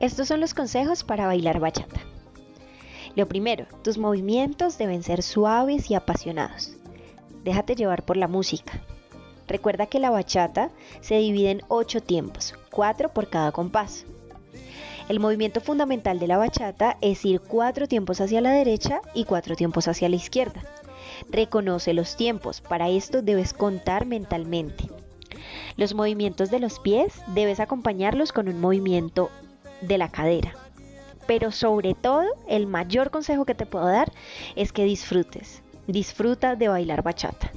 Estos son los consejos para bailar bachata. Lo primero, tus movimientos deben ser suaves y apasionados. Déjate llevar por la música. Recuerda que la bachata se divide en 8 tiempos, 4 por cada compás. El movimiento fundamental de la bachata es ir 4 tiempos hacia la derecha y 4 tiempos hacia la izquierda. Reconoce los tiempos, para esto debes contar mentalmente. Los movimientos de los pies debes acompañarlos con un movimiento de la cadera. Pero sobre todo, el mayor consejo que te puedo dar es que disfrutes. Disfruta de bailar bachata.